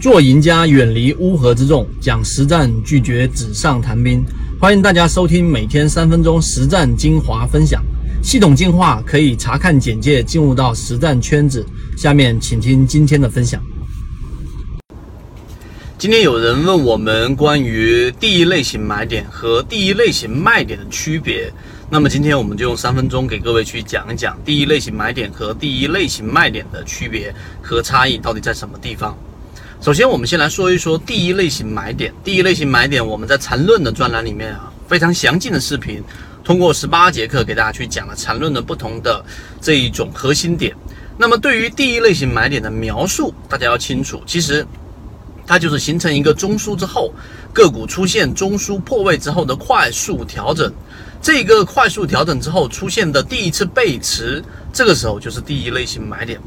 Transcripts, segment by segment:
做赢家，远离乌合之众，讲实战，拒绝纸上谈兵。欢迎大家收听每天三分钟实战精华分享。系统进化可以查看简介进入到实战圈子。下面请听今天的分享。今天有人问我们关于第一类型买点和第一类型卖点的区别，那么今天我们就用三分钟给各位去讲一讲第一类型买点和第一类型卖点的区别和差异到底在什么地方。首先，我们先来说一说第一类型买点。第一类型买点，我们在缠论的专栏里面啊，非常详尽的视频，通过十八节课给大家去讲了缠论的不同的这一种核心点。那么，对于第一类型买点的描述，大家要清楚，其实它就是形成一个中枢之后，个股出现中枢破位之后的快速调整。这个快速调整之后出现的第一次背驰，这个时候就是第一类型买点。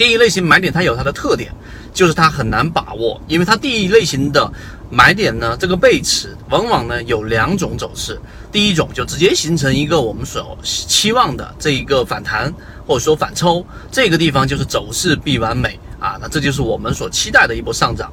第一类型买点它有它的特点。就是它很难把握，因为它第一类型的买点呢，这个背驰往往呢有两种走势。第一种就直接形成一个我们所期望的这一个反弹，或者说反抽，这个地方就是走势必完美啊，那这就是我们所期待的一波上涨。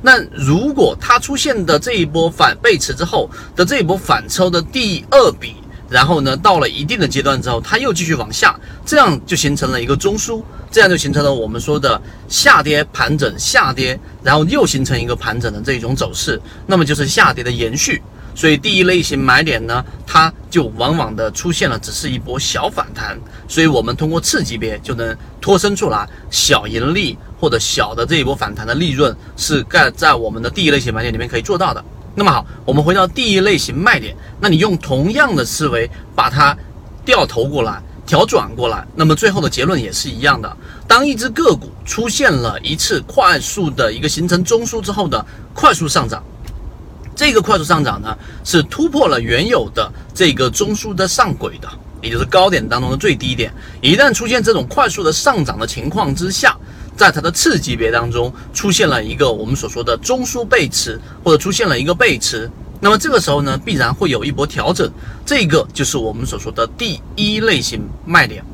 那如果它出现的这一波反背驰之后的这一波反抽的第二笔。然后呢，到了一定的阶段之后，它又继续往下，这样就形成了一个中枢，这样就形成了我们说的下跌盘整下跌，然后又形成一个盘整的这种走势，那么就是下跌的延续。所以第一类型买点呢，它就往往的出现了只是一波小反弹，所以我们通过次级别就能脱身出来小盈利或者小的这一波反弹的利润是盖在我们的第一类型买点里面可以做到的。那么好，我们回到第一类型卖点，那你用同样的思维把它掉头过来、调转过来，那么最后的结论也是一样的。当一只个股出现了一次快速的一个形成中枢之后的快速上涨，这个快速上涨呢是突破了原有的这个中枢的上轨的，也就是高点当中的最低点。一旦出现这种快速的上涨的情况之下，在它的次级别当中出现了一个我们所说的中枢背驰，或者出现了一个背驰，那么这个时候呢，必然会有一波调整，这个就是我们所说的第一类型卖点。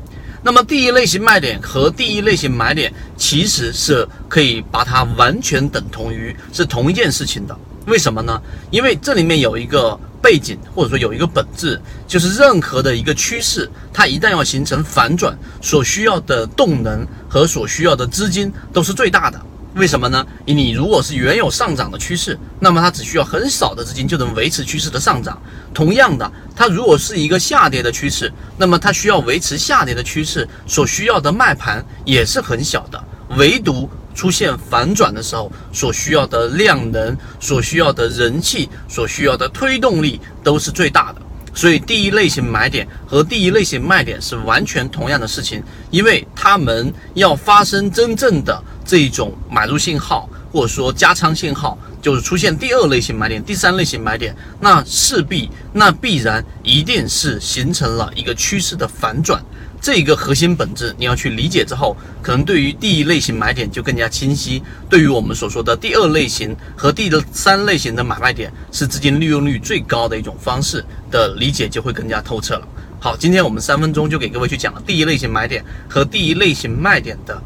那么第一类型卖点和第一类型买点其实是可以把它完全等同于是同一件事情的。为什么呢？因为这里面有一个。背景或者说有一个本质，就是任何的一个趋势，它一旦要形成反转，所需要的动能和所需要的资金都是最大的。为什么呢？你如果是原有上涨的趋势，那么它只需要很少的资金就能维持趋势的上涨。同样的，它如果是一个下跌的趋势，那么它需要维持下跌的趋势所需要的卖盘也是很小的。唯独出现反转的时候，所需要的量能、所需要的人气、所需要的推动力都是最大的。所以，第一类型买点和第一类型卖点是完全同样的事情，因为他们要发生真正的这种买入信号，或者说加仓信号，就是出现第二类型买点、第三类型买点，那势必那必然一定是形成了一个趋势的反转。这个核心本质你要去理解之后，可能对于第一类型买点就更加清晰。对于我们所说的第二类型和第三类型的买卖点，是资金利用率最高的一种方式的理解就会更加透彻了。好，今天我们三分钟就给各位去讲了第一类型买点和第一类型卖点的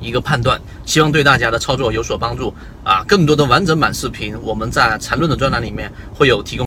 一个判断，希望对大家的操作有所帮助啊！更多的完整版视频，我们在缠论的专栏里面会有提供。